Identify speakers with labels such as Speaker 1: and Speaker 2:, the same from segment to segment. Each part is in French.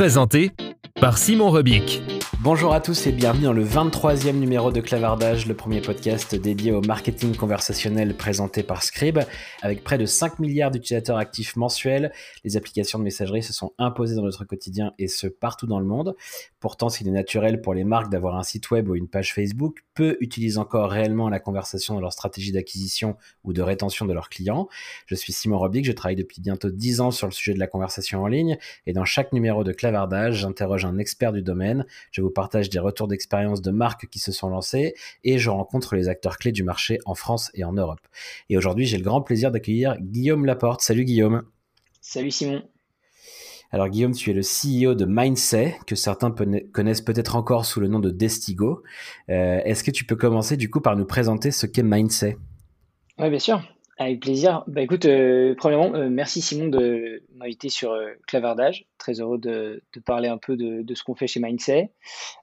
Speaker 1: Présenté par Simon Rebic.
Speaker 2: Bonjour à tous et bienvenue dans le 23e numéro de Clavardage, le premier podcast dédié au marketing conversationnel présenté par Scribe. Avec près de 5 milliards d'utilisateurs actifs mensuels, les applications de messagerie se sont imposées dans notre quotidien et ce partout dans le monde. Pourtant, s'il est naturel pour les marques d'avoir un site web ou une page Facebook, peu utilisent encore réellement la conversation dans leur stratégie d'acquisition ou de rétention de leurs clients. Je suis Simon Robic, je travaille depuis bientôt 10 ans sur le sujet de la conversation en ligne et dans chaque numéro de Clavardage, j'interroge un expert du domaine. Partage des retours d'expérience de marques qui se sont lancées et je rencontre les acteurs clés du marché en France et en Europe. Et aujourd'hui, j'ai le grand plaisir d'accueillir Guillaume Laporte. Salut Guillaume.
Speaker 3: Salut Simon.
Speaker 2: Alors Guillaume, tu es le CEO de Mindset, que certains connaissent peut-être encore sous le nom de Destigo. Euh, est-ce que tu peux commencer du coup par nous présenter ce qu'est Mindset?
Speaker 3: Oui, bien sûr. Avec plaisir. Bah, écoute, euh, premièrement, euh, merci Simon de m'inviter sur euh, Clavardage. Très heureux de, parler un peu de, ce qu'on fait chez Mindset.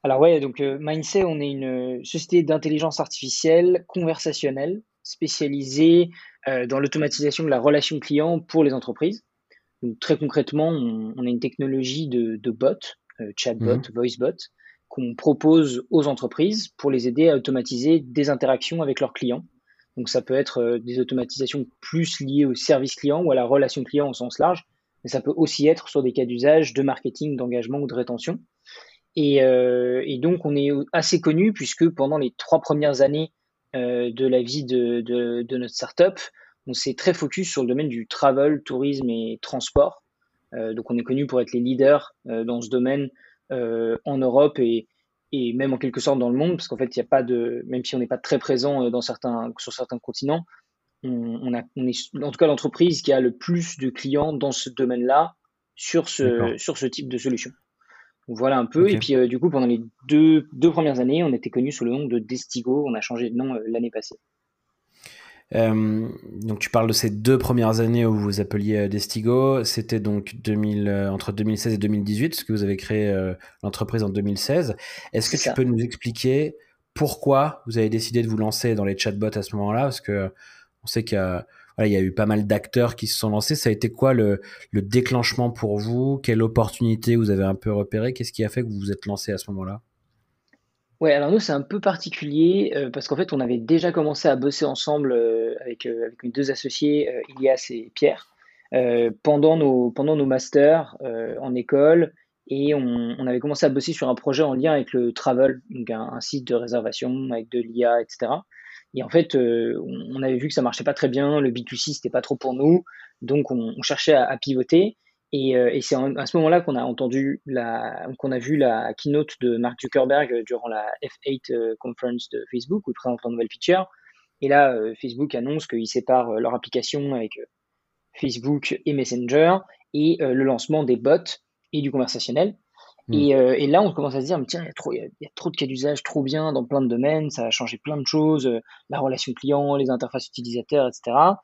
Speaker 3: Alors ouais, donc Mindset, on est une société d'intelligence artificielle conversationnelle spécialisée dans l'automatisation de la relation client pour les entreprises. Donc très concrètement, on, a une technologie de, de bot, chatbot, mmh. voicebot, qu'on propose aux entreprises pour les aider à automatiser des interactions avec leurs clients donc ça peut être euh, des automatisations plus liées au service client ou à la relation client au sens large, mais ça peut aussi être sur des cas d'usage de marketing, d'engagement ou de rétention. Et, euh, donc on est assez connu puisque pendant les trois premières années euh, de la vie de, notre startup, on s'est très focus sur le domaine du travel, tourisme et transport. donc on est connu pour être les leaders dans ce domaine en Europe et, et même en quelque sorte dans le monde, parce qu'en fait, il n'y a pas de, même si on n'est pas très présent euh, dans certains, sur certains continents, on, a, on est en tout cas l'entreprise qui a le plus de clients dans ce domaine-là sur ce, sur ce type de solution. voilà un peu. Et puis, euh, du coup, pendant les deux, deux premières années, on était connu sous le nom de Destigo. On a changé de nom euh, l'année passée.
Speaker 2: Euh, donc tu parles de ces deux premières années où vous appeliez euh, Destigo. C'était donc 2000, euh, entre 2016 et 2018, parce que vous avez créé l'entreprise en 2016. Est-ce que tu peux nous expliquer pourquoi vous avez décidé de vous lancer dans les chatbots à ce moment-là? Parce que on sait qu'il y a, il y a eu pas mal d'acteurs qui se sont lancés. Ça a été quoi le, le déclenchement pour vous? Quelle opportunité vous avez un peu repéré Qu'est-ce qui a fait que vous vous êtes lancé à ce moment-là?
Speaker 3: Ouais, alors nous, c'est un peu particulier euh, parce qu'en fait, on avait déjà commencé à bosser ensemble euh, avec, euh, avec mes deux associés, Ilias et Pierre, pendant, nos, pendant nos masters en école. Et on, avait commencé à bosser sur un projet en lien avec le travel, donc un, site de réservation avec de l'IA, etc. Et en fait, on, avait vu que ça marchait pas très bien, le B2C, c'était pas trop pour nous. Donc, on, cherchait à pivoter. Et, euh, et c'est à ce moment-là qu'on a entendu la, qu'on a vu la keynote de Mark Zuckerberg euh, durant la F8 euh, conference de Facebook où il présente un nouvel feature. Et là, Facebook annonce qu'ils séparent leur application avec Facebook et Messenger et le lancement des bots et du conversationnel. Hmm. Et, et, là, on commence à se dire, mais tiens, il y, a trop, trop de cas d'usage trop bien dans plein de domaines, ça a changé plein de choses, la relation client, les interfaces utilisateurs, etc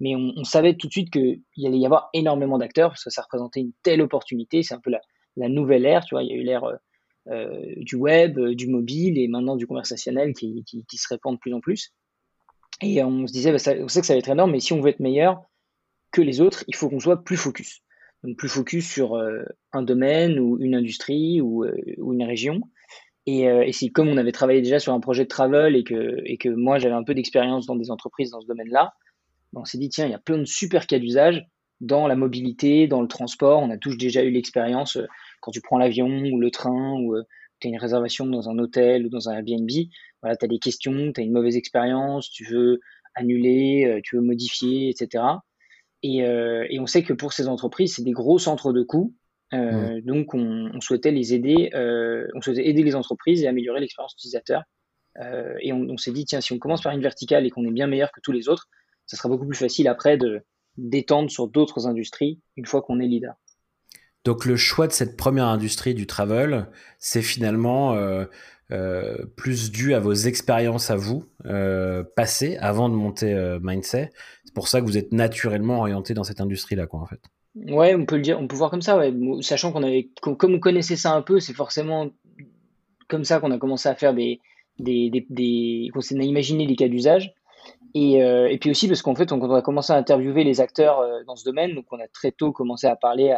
Speaker 3: mais on, savait tout de suite qu'il allait y avoir énormément d'acteurs parce que ça représentait une telle opportunité. C'est un peu la, la, nouvelle ère, tu vois. Il y a eu l'ère euh, euh du web, euh, du mobile et maintenant du conversationnel qui, qui, qui, se répand de plus en plus. Et on se disait, bah, ça, on sait que ça va être énorme, mais si on veut être meilleur que les autres, il faut qu'on soit plus focus. Donc plus focus sur euh, un domaine ou une industrie ou, ou une région. Et, et c'est comme on avait travaillé déjà sur un projet de travel et que, et que moi j'avais un peu d'expérience dans des entreprises dans ce domaine-là, on s'est dit, tiens, il y a plein de super cas d'usage dans la mobilité, dans le transport. On a tous déjà eu l'expérience. Euh, quand tu prends l'avion ou le train ou tu as une réservation dans un hôtel ou dans un Airbnb, voilà, tu as des questions, tu as une mauvaise expérience, tu veux annuler, tu veux modifier, etc. Et, et, on sait que pour ces entreprises, c'est des gros centres de coûts. Mmh. Donc, on, on, souhaitait les aider, on souhaitait aider les entreprises et améliorer l'expérience utilisateur. et on, on s'est dit, tiens, si on commence par une verticale et qu'on est bien meilleur que tous les autres, ça sera beaucoup plus facile après de d'étendre sur d'autres industries une fois qu'on est leader.
Speaker 2: Donc le choix de cette première industrie du travel, c'est finalement euh, euh, plus dû à vos expériences à vous euh, passées avant de monter Mindset. C'est pour ça que vous êtes naturellement orienté dans cette industrie-là, quoi, en fait.
Speaker 3: Ouais, on peut le dire, on peut voir comme ça, sachant qu'on avait, comme on connaissait ça un peu, c'est forcément comme ça qu'on a commencé à faire des, des, des, des qu'on imaginé des cas d'usage. Et, euh, et, puis aussi parce qu'en fait, on, a commencé à interviewer les acteurs euh, dans ce domaine, donc on a très tôt commencé à parler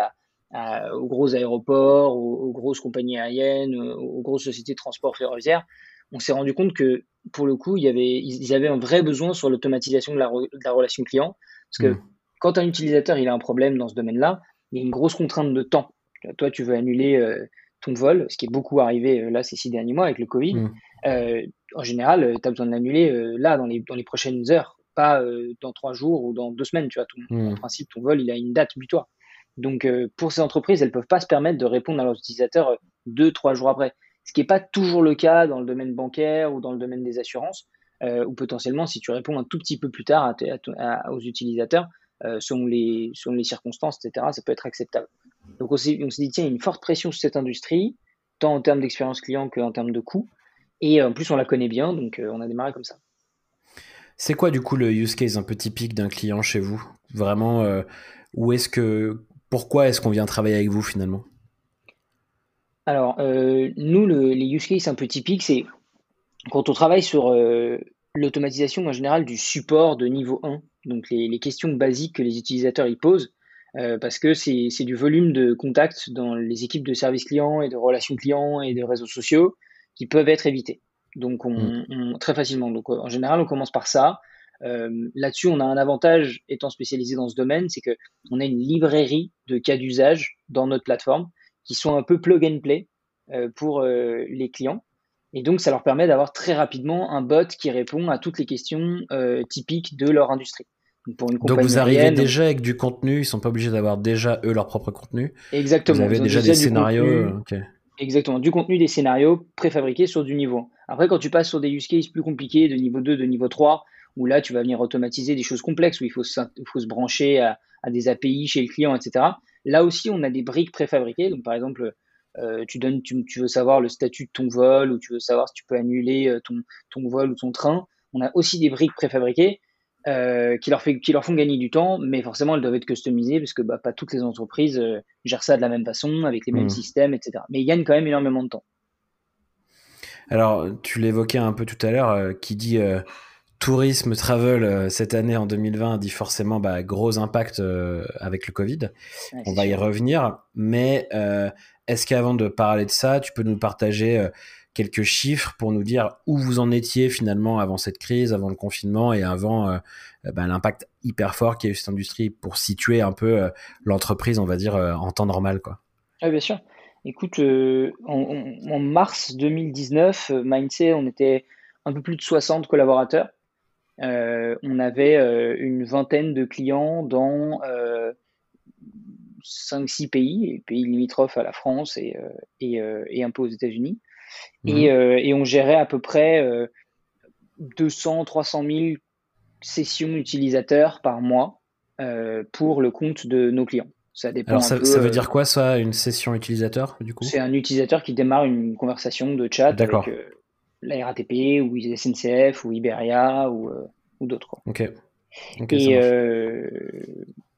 Speaker 3: aux gros aéroports, aux, grosses compagnies aériennes, aux, grosses sociétés de transport ferroviaire, on s'est rendu compte que pour le coup, il y avait, ils avaient un vrai besoin sur l'automatisation de la, de la, relation client. Parce que mmh. quand un utilisateur il a un problème dans ce domaine-là, il y a une grosse contrainte de temps. Toi, tu veux annuler euh, ton vol, ce qui est beaucoup arrivé là ces six derniers mois avec le Covid. Mmh. Euh, en général, euh, tu as besoin de l'annuler euh, là, dans les, dans les prochaines heures, pas dans trois jours ou dans deux semaines. Tu vois, En principe, ton vol, il a une date butoir. Donc, pour ces entreprises, elles ne peuvent pas se permettre de répondre à leurs utilisateurs deux, trois jours après. Ce qui n'est pas toujours le cas dans le domaine bancaire ou dans le domaine des assurances, ou potentiellement, si tu réponds un tout petit peu plus tard aux utilisateurs, selon, les, selon les circonstances, etc., ça peut être acceptable. Donc, on s'est dit, tiens, il y a une forte pression sur cette industrie, tant en termes d'expérience client qu'en termes de coût. Et en plus, on la connaît bien, donc euh, on a démarré comme ça.
Speaker 2: C'est quoi du coup le use case un peu typique d'un client chez vous? Vraiment, euh, est-ce que, pourquoi est-ce qu'on vient travailler avec vous finalement?
Speaker 3: Alors, euh, nous, le, les use cases un peu typiques, c'est quand on travaille sur l'automatisation en général du support de niveau 1, donc les, les questions basiques que les utilisateurs y posent, parce que c'est du volume de contact dans les équipes de service client et de relations clients et de réseaux sociaux qui peuvent être évités. Donc, on, mm. très facilement. Donc, en général, on commence par ça. Euh, Là-dessus, on a un avantage étant spécialisé dans ce domaine, c'est que on a une librairie de cas d'usage dans notre plateforme qui sont un peu plug and play euh, pour euh, les clients. Et donc, ça leur permet d'avoir très rapidement un bot qui répond à toutes les questions euh, typiques de leur industrie.
Speaker 2: Donc, pour une donc vous arrivez déjà avec du contenu, ils sont pas obligés d'avoir déjà eux leur propre contenu.
Speaker 3: Exactement.
Speaker 2: Vous avez déjà, des scénarios.
Speaker 3: Exactement, du contenu, des scénarios préfabriqués sur du niveau. Après, quand tu passes sur des use cases plus compliqués, de niveau 2, de niveau 3, où là, tu vas venir automatiser des choses complexes, où il faut se, faut se brancher à, des API chez le client, etc. Là aussi, on a des briques préfabriquées. Donc, par exemple, euh, tu, donnes, tu, veux savoir le statut de ton vol, ou tu veux savoir si tu peux annuler euh, ton, ton vol ou ton train. On a aussi des briques préfabriquées euh, qui, leur fait, qui leur font gagner du temps, mais forcément elles doivent être customisées parce que bah, pas toutes les entreprises euh, gèrent ça de la même façon, avec les mêmes mmh. systèmes, etc. Mais ils gagnent quand même énormément de temps.
Speaker 2: Alors, tu l'évoquais un peu tout à l'heure, qui dit tourisme, travel cette année en 2020 dit forcément bah, gros impact avec le Covid. On va y revenir, mais est-ce qu'avant de parler de ça, tu peux nous partager quelques chiffres pour nous dire où vous en étiez finalement avant cette crise, avant le confinement et avant euh, euh, ben, l'impact hyper fort qu'il y a eu cette industrie pour situer un peu euh, l'entreprise, on va dire, en temps normal. Quoi?
Speaker 3: Oui, bien sûr. Écoute, en, mars 2019, Mindset, on était un peu plus de 60 collaborateurs. On avait une vingtaine de clients dans 5-6 pays, pays limitrophes à la France et, et, et un peu aux États-Unis. Mhm. Euh, et, on gérait à peu près 200, 300 000 sessions utilisateurs par mois euh, pour le compte de nos clients.
Speaker 2: Ça dépend. Alors ça, veut euh, dire quoi ça, une session utilisateur du coup?
Speaker 3: C'est un utilisateur qui démarre une conversation de chat avec la RATP ou SNCF ou Iberia ou, ou d'autres.
Speaker 2: Ok.
Speaker 3: et,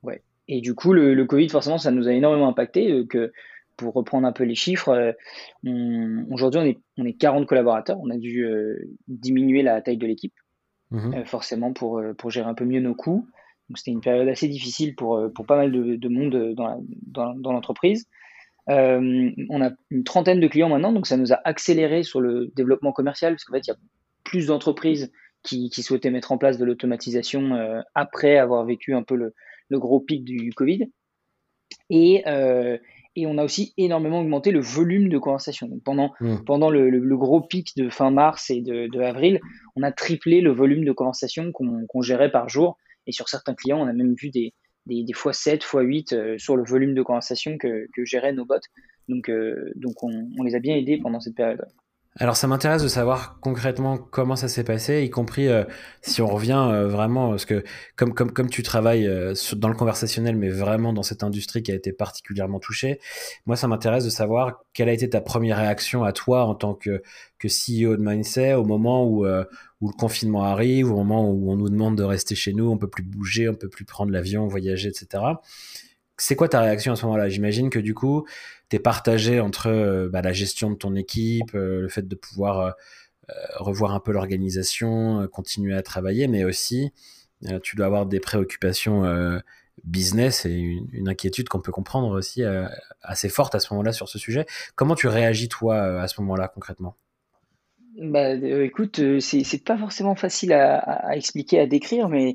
Speaker 3: ouais. et du coup, le, le, Covid, forcément, ça nous a énormément impacté. que pour reprendre un peu les chiffres, euh, aujourd'hui on est, on est 40 collaborateurs. On a dû euh, diminuer la taille de l'équipe, mhm. euh, forcément pour, pour gérer un peu mieux nos coûts. Donc c'était une période assez difficile pour, pour pas mal de, monde dans, dans, l'entreprise. on a une trentaine de clients maintenant, donc ça nous a accéléré sur le développement commercial, parce qu'en fait, il y a plus d'entreprises qui, qui, souhaitaient mettre en place de l'automatisation après avoir vécu un peu le, le, gros pic du Covid. Et, et on a aussi énormément augmenté le volume de conversation. pendant, hmm. pendant le, gros pic de fin mars et de, avril, on a triplé le volume de conversation qu'on gérait par jour. Et sur certains clients, on a même vu des, des, fois 7, fois 8 euh, sur le volume de conversation que, que géraient nos bots. Donc, euh, donc on, on, les a bien aidés pendant cette période.
Speaker 2: Alors ça m'intéresse de savoir concrètement comment ça s'est passé, y compris euh, si on revient euh, vraiment, parce que comme, comme, comme tu travailles euh, dans le conversationnel, mais vraiment dans cette industrie qui a été particulièrement touchée, moi ça m'intéresse de savoir quelle a été ta première réaction à toi en tant que, que CEO de Mindset au moment où, où le confinement arrive, au moment où on nous demande de rester chez nous, on peut plus bouger, on peut plus prendre l'avion, voyager, etc. C'est quoi ta réaction à ce moment-là? J'imagine que du coup, partagé entre euh, bah, la gestion de ton équipe, euh, le fait de pouvoir euh, revoir un peu l'organisation, continuer à travailler, mais aussi tu dois avoir des préoccupations business et une, inquiétude qu'on peut comprendre aussi assez forte à ce moment-là sur ce sujet. Comment tu réagis toi à ce moment-là concrètement?
Speaker 3: Bah, écoute, c'est pas forcément facile à, expliquer, à décrire, mais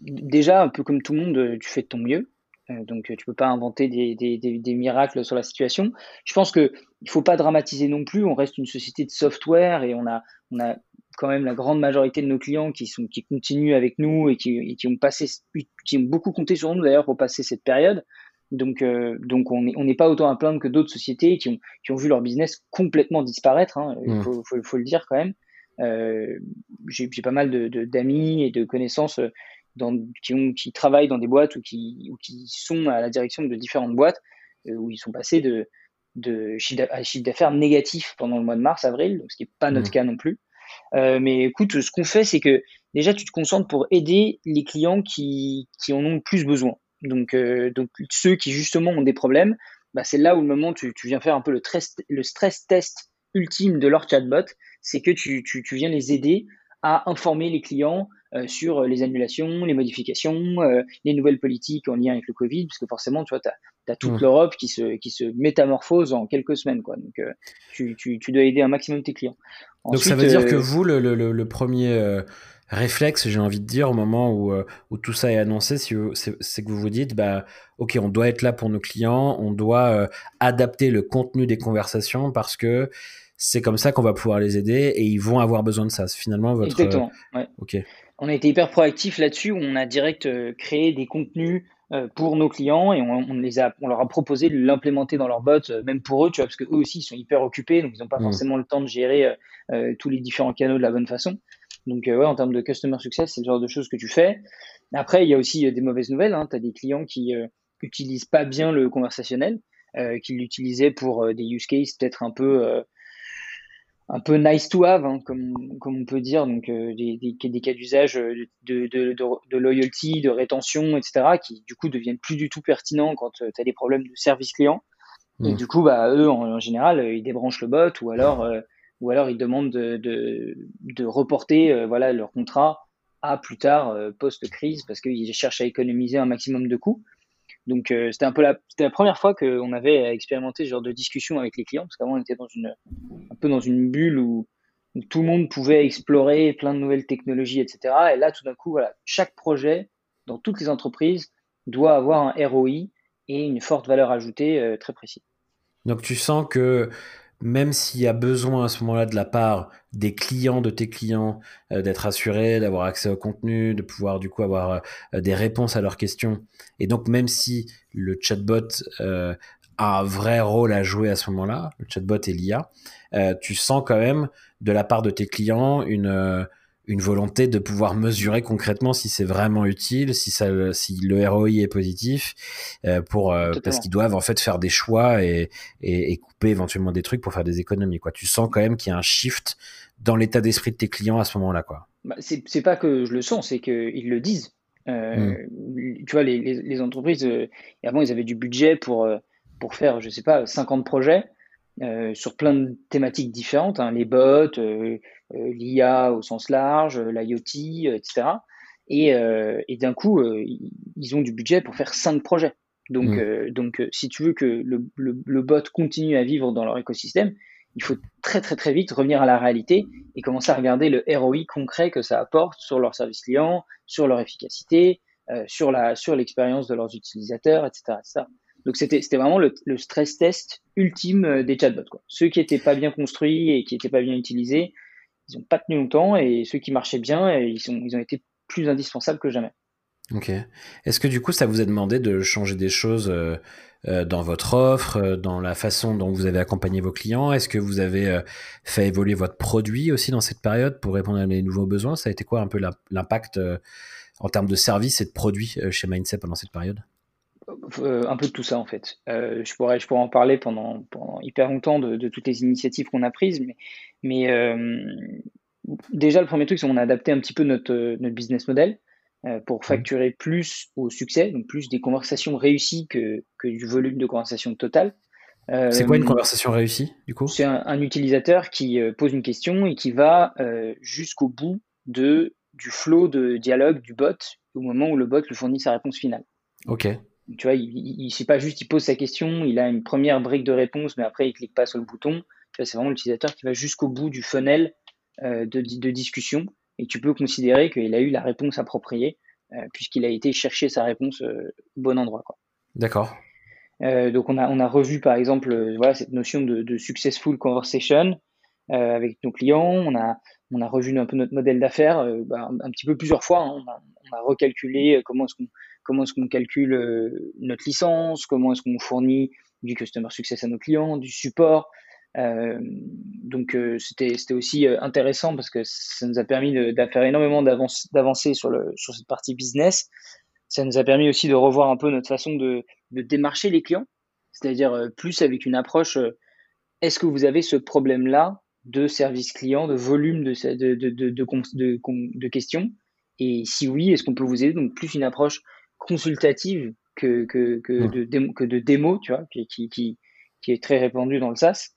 Speaker 3: déjà, un peu comme tout le monde, tu fais de ton mieux. Euh, donc tu peux pas inventer des, des, des, miracles sur la situation. Je pense que il faut pas dramatiser non plus. On reste une société de software et on a on a quand même la grande majorité de nos clients qui sont qui continuent avec nous et qui, qui ont passé qui ont beaucoup compté sur nous d'ailleurs pour passer cette période. Donc euh, donc on n'est on n'est pas autant à plaindre que d'autres sociétés qui ont qui ont vu leur business complètement disparaître. Hein. Il mmh. faut, faut, faut, le dire quand même. Euh, j'ai pas mal de d'amis et de connaissances qui, ont, qui travaillent dans des boîtes ou qui, ou qui sont à la direction de différentes boîtes euh, où ils sont passés de, de chiffre d'affaires négatif pendant le mois de mars, avril, donc ce qui n'est pas notre mmh. cas non plus. Euh, mais écoute, ce qu'on fait, c'est que déjà, tu te concentres pour aider les clients qui, qui en ont le plus besoin. Donc, euh, donc ceux qui justement ont des problèmes, bah, c'est là où le moment tu, tu viens faire un peu le, stress, le stress test ultime de leur chatbot, c'est que tu, tu, tu viens les aider à informer les clients euh, sur les annulations, les modifications, euh, les nouvelles politiques en lien avec le Covid, parce que forcément, tu vois, tu as, toute mmh. l'Europe qui se, qui se métamorphose en quelques semaines. Quoi. Donc, euh, tu, tu, tu, dois aider un maximum tes clients.
Speaker 2: Donc, ça veut dire que vous, le, le, le premier réflexe, j'ai envie de dire, au moment où, où tout ça est annoncé, c'est que vous vous dites, bah, ok, on doit être là pour nos clients, on doit adapter le contenu des conversations parce que c'est comme ça qu'on va pouvoir les aider et ils vont avoir besoin de ça. Finalement votre.
Speaker 3: Exactement. Ouais. Ok on a été hyper proactif là-dessus, on a direct euh, créé des contenus euh, pour nos clients et on, les a, on leur a proposé de l'implémenter dans leur bot, euh, même pour eux, tu vois, parce que eux aussi ils sont hyper occupés, donc ils n'ont pas mmh. forcément le temps de gérer tous les différents canaux de la bonne façon. Donc ouais, en termes de customer success, c'est le genre de choses que tu fais. Après, il y a aussi des mauvaises nouvelles. Hein. Tu as des clients qui utilisent pas bien le conversationnel, qui l'utilisaient pour des use cases peut-être un peu un peu nice to have, hein, comme, comme on peut dire, donc euh, des, des, des, cas d'usage de, de, de, de, loyalty, de rétention, etc., qui du coup deviennent plus du tout pertinents quand euh, tu as des problèmes de service client. Et mmh. du coup, bah, eux, en, général, euh, ils débranchent le bot ou alors, ou alors ils demandent de, de, de reporter voilà, leur contrat à plus tard, post-crise, parce qu'ils cherchent à économiser un maximum de coûts. Donc euh, c'était un peu la, première fois qu'on avait expérimenté ce genre de discussion avec les clients, parce qu'avant on était dans une, un peu dans une bulle où, tout le monde pouvait explorer plein de nouvelles technologies, etc. Et là, tout d'un coup, voilà, chaque projet dans toutes les entreprises doit avoir un ROI et une forte valeur ajoutée euh, très précise.
Speaker 2: Donc tu sens que même s'il y a besoin à ce moment-là de la part des clients de tes clients euh, d'être assurés, d'avoir accès au contenu, de pouvoir du coup avoir euh, des réponses à leurs questions. Et donc même si le chatbot euh, a un vrai rôle à jouer à ce moment-là, le chatbot et l'IA, tu sens quand même de la part de tes clients une une volonté de pouvoir mesurer concrètement si c'est vraiment utile, si ça, si le ROI est positif, euh, pour euh, parce qu'ils doivent en fait faire des choix et, et, et, couper éventuellement des trucs pour faire des économies. Quoi, tu sens quand même qu'il y a un shift dans l'état d'esprit de tes clients à ce moment-là, quoi.
Speaker 3: Bah, c'est pas que je le sens, c'est qu'ils le disent. Euh, mm. Tu vois, les, les, les entreprises, avant ils avaient du budget pour pour faire, je sais pas, 50 projets. Euh, sur plein de thématiques différentes, hein, les bots, euh, euh, l'IA au sens large, l'IoT, etc. Et, et d'un coup, ils ont du budget pour faire cinq projets. Donc, mmh. donc si tu veux que le, le, le, bot continue à vivre dans leur écosystème, il faut très très très vite revenir à la réalité et commencer à regarder le ROI concret que ça apporte sur leur service client, sur leur efficacité, sur la sur l'expérience de leurs utilisateurs, etc., etc. Donc c'était vraiment le, stress test ultime des chatbots. Ceux qui n'étaient pas bien construits et qui n'étaient pas bien utilisés, ils n'ont pas tenu longtemps et ceux qui marchaient bien, ils, sont, ils ont été plus indispensables que jamais.
Speaker 2: Ok. Est-ce que du coup, ça vous a demandé de changer des choses euh, euh, dans votre offre, euh, dans la façon dont vous avez accompagné vos clients? Est-ce que vous avez fait évoluer votre produit aussi dans cette période pour répondre à les nouveaux besoins? Ça a été quoi un peu l'impact en termes de services et de produits chez Mindset pendant cette période?
Speaker 3: Un peu de tout ça en fait. je, pourrais, je pourrais en parler pendant, pendant hyper longtemps de, toutes les initiatives qu'on a prises, mais, mais déjà le premier truc c'est qu'on a adapté un petit peu notre, notre business model. Euh, pour mmh. facturer plus au succès, donc plus des conversations réussies que, que du volume de conversation total.
Speaker 2: c'est quoi une euh, conversation réussie, du coup?
Speaker 3: C'est un, utilisateur qui euh, pose une question et qui va jusqu'au bout de, du flow de dialogue du bot au moment où le bot lui fournit sa réponse finale.
Speaker 2: Ok.
Speaker 3: Tu vois, il ne pas juste, il pose sa question, il a une première brique de réponse, mais après il clique pas sur le bouton. C'est vraiment l'utilisateur qui va jusqu'au bout du funnel de, de discussion et tu peux considérer qu'il a eu la réponse appropriée euh, puisqu'il a été chercher sa réponse euh, au bon endroit.
Speaker 2: D'accord.
Speaker 3: Euh, donc on a, on a revu par exemple voilà, cette notion de, successful conversation avec nos clients. On a, on a revu un peu notre modèle d'affaires bah, un, petit peu plusieurs fois. Hein. On, a, on, a, recalculé comment est-ce qu'on comment est-ce qu'on calcule notre licence, comment est-ce qu'on fournit du customer success à nos clients, du support. Euh, donc euh, c'était c'était aussi euh, intéressant parce que ça nous a permis de, faire énormément d'avancer sur sur cette partie business. Ça nous a permis aussi de revoir un peu notre façon de, démarcher les clients, c'est-à-dire plus avec une approche est-ce que vous avez ce problème-là de service client, de volume de, de questions? Et si oui, est-ce qu'on peut vous aider? Donc plus une approche consultative que, que, que, de, démo, que de démo, tu vois, qui, qui, qui, est très répandue dans le SaaS.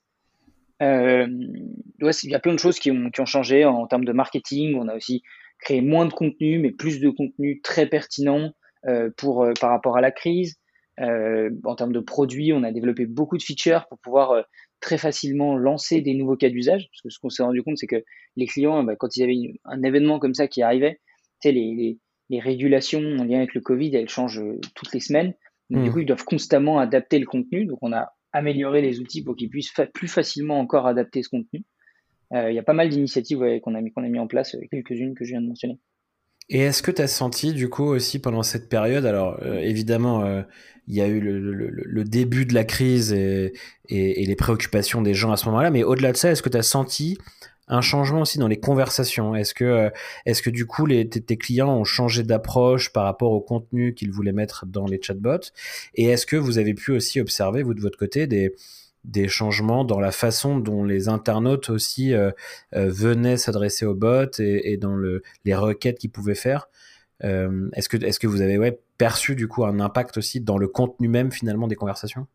Speaker 3: Euh, il y a plein de choses qui ont, qui ont changé en, termes de marketing. On a aussi créé moins de contenu, mais plus de contenu très pertinent euh, pour, euh, par rapport à la crise. En termes de produits, on a développé beaucoup de features pour pouvoir très facilement lancer des nouveaux cas d'usage. Parce que ce qu'on s'est rendu compte, c'est que les clients, bah, quand ils avaient un événement comme ça qui arrivait, les, les, les, régulations en lien avec le Covid, elles changent toutes les semaines. Donc, Du mmh. coup, ils doivent constamment adapter le contenu. Donc, on a améliorer les outils pour qu'ils puissent plus facilement encore adapter ce contenu. Euh, il y a pas mal d'initiatives qu'on a, mis, qu'on a mis en place, euh, quelques-unes que je viens de mentionner.
Speaker 2: Et est-ce que tu as senti du coup aussi pendant cette période, alors euh, évidemment il y a eu le, le, le, début de la crise et, et, et, les préoccupations des gens à ce moment-là, mais au-delà de ça, est-ce que tu as senti un changement aussi dans les conversations. Est-ce que, euh, du coup, tes, clients ont changé d'approche par rapport au contenu qu'ils voulaient mettre dans les chatbots? Et est-ce que vous avez pu aussi observer, vous de votre côté, des, changements dans la façon dont les internautes aussi euh, euh, venaient s'adresser aux bots et, dans le, les requêtes qu'ils pouvaient faire? Est-ce que, vous avez perçu du coup un impact aussi dans le contenu même finalement des conversations?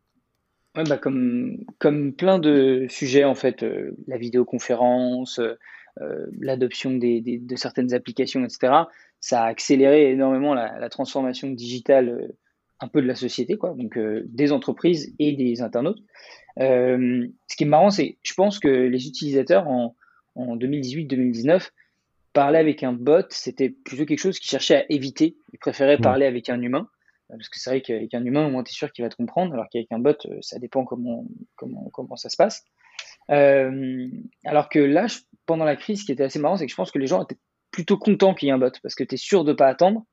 Speaker 3: Ouais, bah comme, comme plein de sujets, en fait, euh, la vidéoconférence, euh, euh, l'adoption des, des, de certaines applications, etc., ça a accéléré énormément la, la transformation digitale un peu de la société, quoi, donc des entreprises et des internautes. ce qui est marrant, c'est je pense que les utilisateurs en, en 2018-2019 parler avec un bot, c'était plutôt quelque chose qu'ils cherchaient à éviter. Ils préféraient parler avec un humain. Parce que c'est vrai qu'avec un humain, au moins, tu es sûr qu'il va te comprendre, alors qu'avec un bot, euh, ça dépend comment, comment, comment ça se passe. Euh, alors que là, pendant la crise, ce qui était assez marrant, c'est que je pense que les gens étaient plutôt contents qu'il y ait un bot, parce que tu es sûr de ne pas attendre,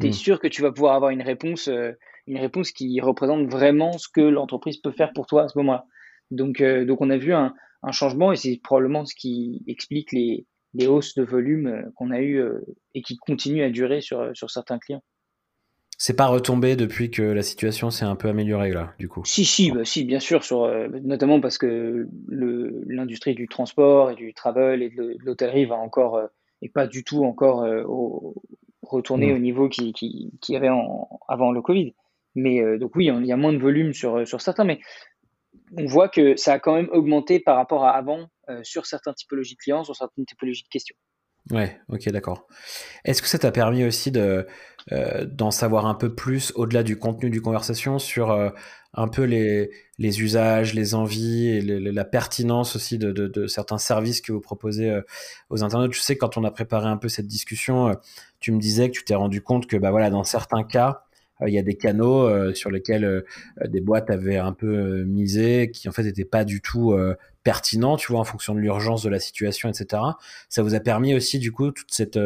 Speaker 3: tu es hmm. sûr que tu vas pouvoir avoir une réponse, euh, une réponse qui représente vraiment ce que l'entreprise peut faire pour toi à ce moment-là. Donc, donc on a vu un, un changement, et c'est probablement ce qui explique les, les hausses de volume qu'on a eues et qui continuent à durer sur, sur certains clients
Speaker 2: c'est pas retombé depuis que la situation s'est un peu améliorée là, du coup.
Speaker 3: Si, si, bah, si, bien sûr, sur, euh, notamment parce que l'industrie du transport et du travel et de l'hôtellerie va encore euh, et pas du tout encore euh, au, retourner au niveau qui, qui, qui avait en, avant le Covid. Mais donc oui, il y a moins de volume sur, sur certains, mais on voit que ça a quand même augmenté par rapport à avant sur certaines typologies de clients, sur certaines typologies de questions.
Speaker 2: Ouais, ok, d'accord. Est-ce que ça t'a permis aussi de euh, d'en savoir un peu plus au-delà du contenu du conversation sur euh, un peu les, les usages, les envies et la pertinence aussi de, de, certains services que vous proposez euh, aux internautes? Je sais quand on a préparé un peu cette discussion, tu me disais que tu t'es rendu compte que bah voilà, dans certains cas, il y a des canaux sur lesquels des boîtes avaient un peu misé, qui en fait n'étaient pas du tout pertinents, tu vois, en fonction de l'urgence de la situation, etc. Ça vous a permis aussi, du coup, toute cette,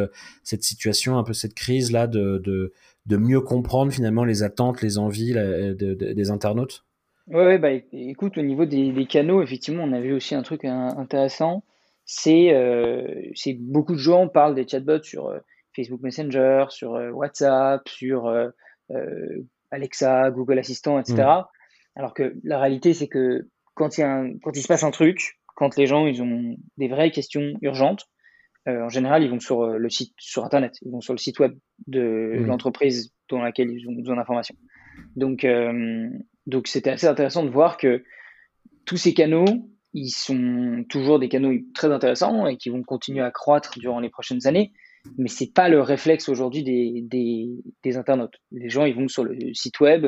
Speaker 2: cette situation, un peu cette crise là, de, de, de mieux comprendre finalement les attentes, les envies des internautes?
Speaker 3: Ouais, bah, écoute, au niveau des, canaux, effectivement, on a vu aussi un truc intéressant. C'est euh, beaucoup de gens parlent des chatbots sur euh, Facebook Messenger, sur euh, WhatsApp, sur Alexa, Google Assistant, etc. Mm. Alors que la réalité, c'est que quand il, y a quand il se passe un truc, quand les gens ils ont des vraies questions urgentes, en général, ils vont sur le site, sur Internet, ils vont sur le site web de mm. l'entreprise dans laquelle ils ont besoin d'informations. Donc, donc c'était assez intéressant de voir que tous ces canaux, ils sont toujours des canaux très intéressants et qui vont continuer à croître durant les prochaines années. Mais c'est pas le réflexe aujourd'hui des, des, des, internautes. Les gens, ils vont sur le site web.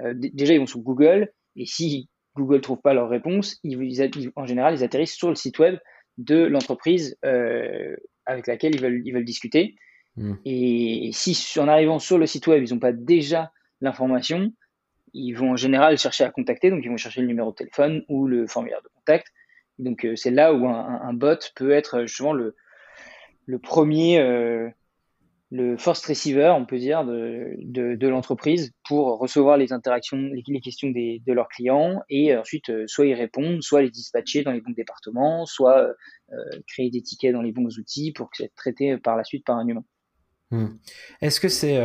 Speaker 3: Euh, déjà, ils vont sur Google. Et si Google trouve pas leur réponse, ils, en général, ils atterrissent sur le site web de l'entreprise euh, avec laquelle ils veulent, ils veulent discuter. Hmm. Et si en arrivant sur le site web, ils n'ont pas déjà l'information, ils vont en général chercher à contacter, donc ils vont chercher le numéro de téléphone ou le formulaire de contact. Donc euh, c'est là où un, bot peut être justement le, le premier, euh, le first receiver, on peut dire, de, de, l'entreprise pour recevoir les interactions, les, questions des, de leurs clients et ensuite euh, soit y répondre, soit les dispatcher dans les bons départements, soit créer des tickets dans les bons outils pour que être traité par la suite par un humain.
Speaker 2: Hmm. Est-ce que c'est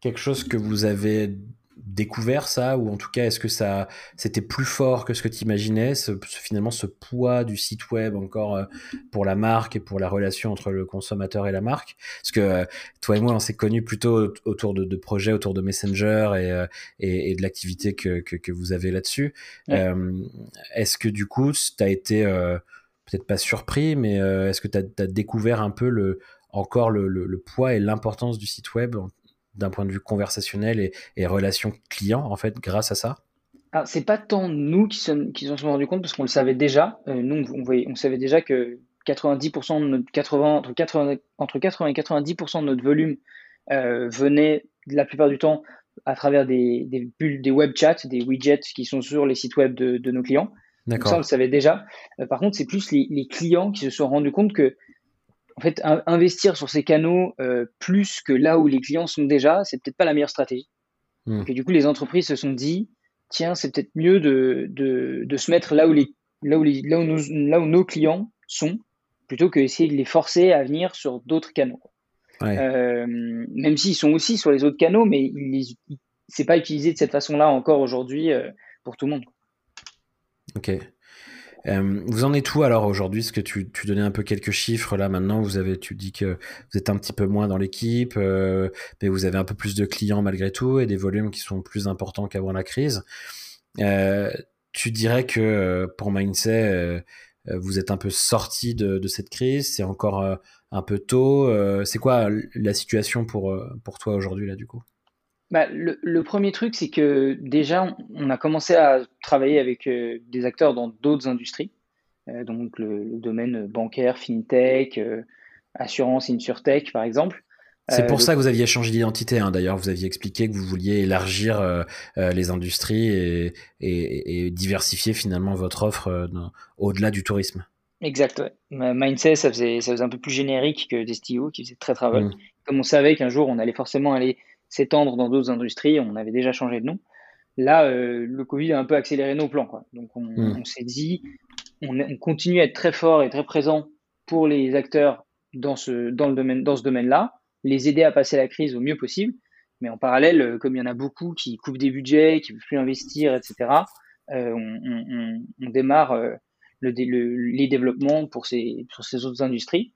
Speaker 2: quelque chose que vous avez découvert ça ou en tout cas est-ce que ça c'était plus fort que ce que tu imaginais ce, finalement ce poids du site web encore euh, pour la marque et pour la relation entre le consommateur et la marque? Parce que euh, toi et moi on s'est connus plutôt autour de, projets autour de Messenger et, euh, et, de l'activité que, que, vous avez là-dessus. Est-ce que du coup tu as été peut-être pas surpris mais est-ce que tu as, découvert un peu le encore le, le poids et l'importance du site web d'un point de vue conversationnel et, et relation client, en fait, grâce à ça
Speaker 3: Alors, c'est pas tant nous qui sommes, qui sommes rendu compte, parce qu'on le savait déjà. Euh, nous, on, voyait, on savait déjà que 90% de notre 80, entre 80, entre 80 et 90% de notre volume euh, venait la plupart du temps à travers des, des, bulles, des web chats, des widgets qui sont sur les sites web de, de nos clients. D'accord. Ça, on le savait déjà. Euh, par contre, c'est plus les, les, clients qui se sont rendus compte que en fait, investir sur ces canaux euh, plus que là où les clients sont déjà, c'est peut-être pas la meilleure stratégie. Hmm. Et du coup, les entreprises se sont dit, tiens, c'est peut-être mieux de, de, de, se mettre là où, les, là, où les, là, où nos, là où nos clients sont, plutôt que d'essayer de les forcer à venir sur d'autres canaux. Euh, même s'ils sont aussi sur les autres canaux, mais c'est pas utilisé de cette façon-là encore aujourd'hui euh, pour tout le monde.
Speaker 2: Ok. Euh, vous en êtes où alors aujourd'hui? Est-ce que tu, tu, donnais un peu quelques chiffres? Là maintenant Vous avez, tu dis que vous êtes un petit peu moins dans l'équipe, euh, mais vous avez un peu plus de clients malgré tout et des volumes qui sont plus importants qu'avant la crise. Euh, tu dirais que pour Mindset, vous êtes un peu sorti de, de cette crise? C'est encore un peu tôt C'est quoi la situation pour, pour toi aujourd'hui là du coup?
Speaker 3: Bah, le, le, premier truc, c'est que déjà, on a commencé à travailler avec euh, des acteurs dans d'autres industries, euh, donc le, domaine bancaire, fintech, euh, assurance, insurtech, par exemple.
Speaker 2: C'est pour ça que vous aviez changé d'identité. Hein. D'ailleurs, vous aviez expliqué que vous vouliez élargir les industries et, et, et, diversifier finalement votre offre au-delà du tourisme.
Speaker 3: Exact. Ouais. Mindset, ça faisait, ça faisait un peu plus générique que Destio, qui faisait très travel. Mmh. Comme on savait qu'un jour, on allait forcément aller s'étendre dans d'autres industries. On avait déjà changé de nom. Là, euh, le Covid a un peu accéléré nos plans. Quoi. Donc, on, hmm. s'est dit, on, on, continue à être très fort et très présent pour les acteurs dans ce, dans le domaine, dans ce domaine-là, les aider à passer la crise au mieux possible. Mais en parallèle, euh, comme il y en a beaucoup qui coupent des budgets, qui ne veulent plus investir, etc., euh, on, on, démarre euh, le, les développements pour ces, pour ces autres industries.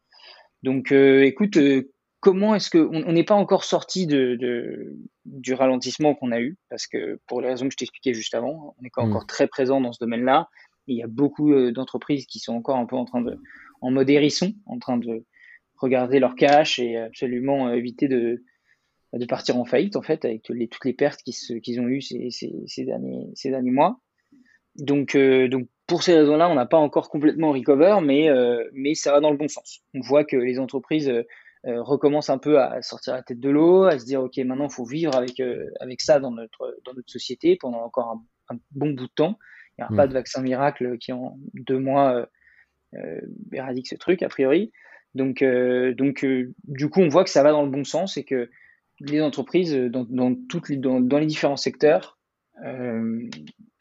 Speaker 3: Donc, écoute, comment est-ce que on n'est pas encore sorti de, du ralentissement qu'on a eu parce que pour les raisons que je t'expliquais juste avant, on n'est pas mm. encore très présent dans ce domaine-là. Il y a beaucoup euh, d'entreprises qui sont encore un peu en train de, en mode hérisson, en train de regarder leur cash et absolument euh, éviter de, de partir en faillite en fait avec les, toutes les pertes qu'ils ont eues ces, ces, derniers, ces derniers mois. Donc, euh, donc pour ces raisons-là, on n'a pas encore complètement recover, mais, mais ça va dans le bon sens. On voit que les entreprises recommence un peu à sortir la tête de l'eau, à se dire ok maintenant il faut vivre avec avec ça dans notre dans notre société pendant encore un, bon bout de temps. Il n'y a pas mm. de vaccin miracle qui en deux mois éradique ce truc a priori. Donc donc du coup on voit que ça va dans le bon sens et que les entreprises dans, dans toutes les, dans, dans les différents secteurs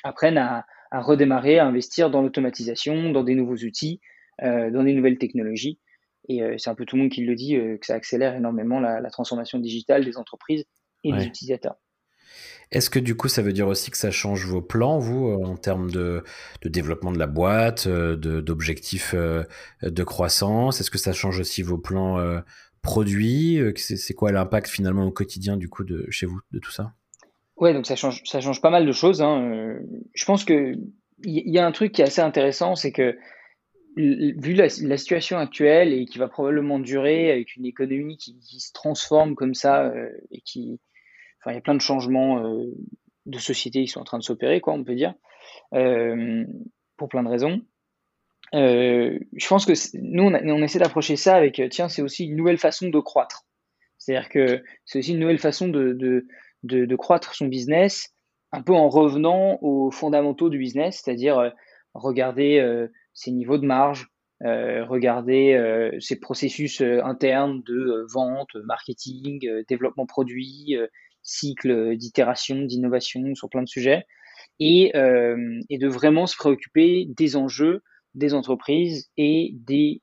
Speaker 3: apprennent à, à redémarrer, à investir dans l'automatisation, dans des nouveaux outils, euh, dans des nouvelles technologies. Et euh, c'est un peu tout le monde qui le dit, euh, que ça accélère énormément la, transformation digitale des entreprises et des utilisateurs.
Speaker 2: Est-ce que du coup, ça veut dire aussi que ça change vos plans, vous, en termes de, développement de la boîte, d'objectifs de, croissance? Est-ce que ça change aussi vos plans produits? C'est quoi l'impact finalement au quotidien du coup de chez vous de tout ça?
Speaker 3: Ouais, donc ça change, ça change pas mal de choses. Hein. Je pense que il y, a un truc qui est assez intéressant, c'est que vu la, situation actuelle et qui va probablement durer avec une économie qui, se transforme comme ça euh, et qui, enfin, il y a plein de changements euh, de société qui sont en train de s'opérer, quoi, on peut dire, euh, pour plein de raisons. je pense que nous, on, essaie d'approcher ça avec, tiens, c'est aussi une nouvelle façon de croître. C'est-à-dire que c'est aussi une nouvelle façon de, de, de, croître son business, un peu en revenant aux fondamentaux du business, c'est-à-dire regarder ses niveaux de marge, euh, regarder euh, ses processus euh, internes de vente, marketing, développement produit, cycle d'itération, d'innovation sur plein de sujets, et, et, de vraiment se préoccuper des enjeux des entreprises et des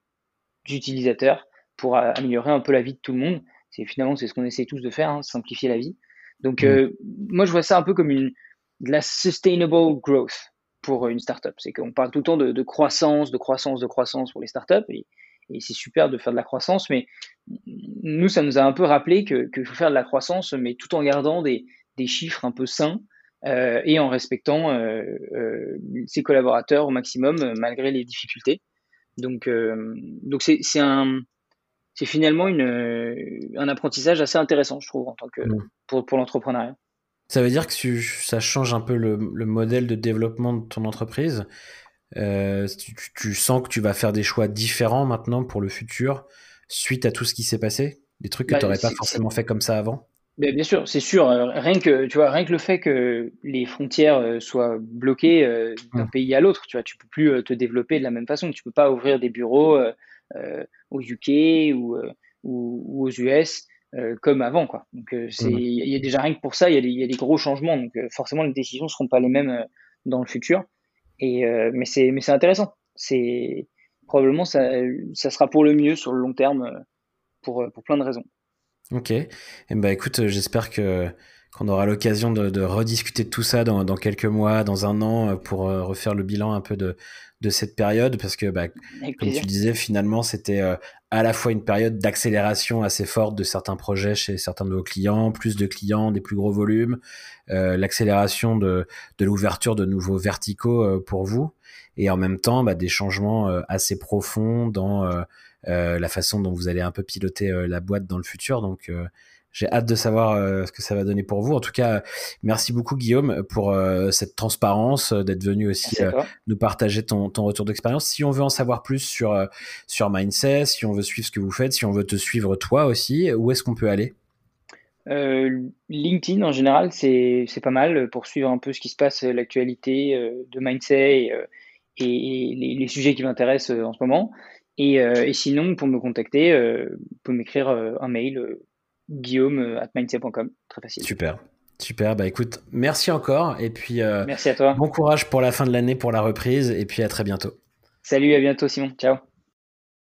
Speaker 3: utilisateurs pour améliorer un peu la vie de tout le monde. C'est finalement c'est ce qu'on essaie tous de faire, hein, simplifier la vie. Donc mmh. moi je vois ça un peu comme une de la sustainable growth pour une startup. C'est qu'on parle tout le temps de, croissance, de croissance, de croissance pour les startups. Et, et c'est super de faire de la croissance, mais nous, ça nous a un peu rappelé qu'il faut faire de la croissance, mais tout en gardant des, des chiffres un peu sains euh, et en respectant euh, euh, ses collaborateurs au maximum, malgré les difficultés. Donc, donc c'est, c'est un, c'est finalement une, un apprentissage assez intéressant, je trouve, en tant que pour, pour l'entrepreneuriat.
Speaker 2: Ça veut dire que ça change un peu le, modèle de développement de ton entreprise. Euh, tu, sens que tu vas faire des choix différents maintenant pour le futur suite à tout ce qui s'est passé? Des trucs que bah, tu n'aurais pas forcément fait comme ça avant?
Speaker 3: Bien sûr, c'est sûr. Euh, rien que tu vois, rien que le fait que les frontières euh, soient bloquées d'un mmh. pays à l'autre, tu vois, tu peux plus te développer de la même façon. Tu peux pas ouvrir des bureaux au UK ou, ou, aux US euh, comme avant quoi. Donc euh, c'est il y a déjà rien que pour ça, il y a des, y a des gros changements donc euh, forcément les décisions seront pas les mêmes dans le futur. Et mais c'est mais c'est intéressant. C'est probablement ça ça sera pour le mieux sur le long terme pour pour plein de raisons.
Speaker 2: Ok. Et eh ben écoute, j'espère que qu'on aura l'occasion de, de, rediscuter de tout ça dans, dans, quelques mois, dans un an, pour refaire le bilan un peu de, de cette période parce que, bah, comme tu disais, finalement, c'était à la fois une période d'accélération assez forte de certains projets chez certains de vos clients, plus de clients, des plus gros volumes, euh, l'accélération de, de l'ouverture de nouveaux verticaux euh, pour vous, et en même temps, bah, des changements assez profonds dans la façon dont vous allez un peu piloter la boîte dans le futur. Donc, j'ai hâte de savoir euh, ce que ça va donner pour vous. En tout cas, merci beaucoup Guillaume pour euh, cette transparence, euh, d'être venu aussi nous partager ton, ton retour d'expérience. Si on veut en savoir plus sur, sur Mindset, si on veut suivre ce que vous faites, si on veut te suivre toi aussi, où est-ce qu'on peut aller?
Speaker 3: LinkedIn en général, c'est pas mal pour suivre un peu ce qui se passe, l'actualité de Mindset et, et, les, sujets qui m'intéressent en ce moment. Et, et, sinon, pour me contacter, vous pouvez m'écrire un mail guillaume euh, at mindset.com. Très facile.
Speaker 2: Super. Super, bah écoute, merci encore et puis
Speaker 3: euh, merci à toi.
Speaker 2: Bon courage pour la fin de l'année, pour la reprise et puis à très bientôt.
Speaker 3: Salut, à bientôt Simon, ciao.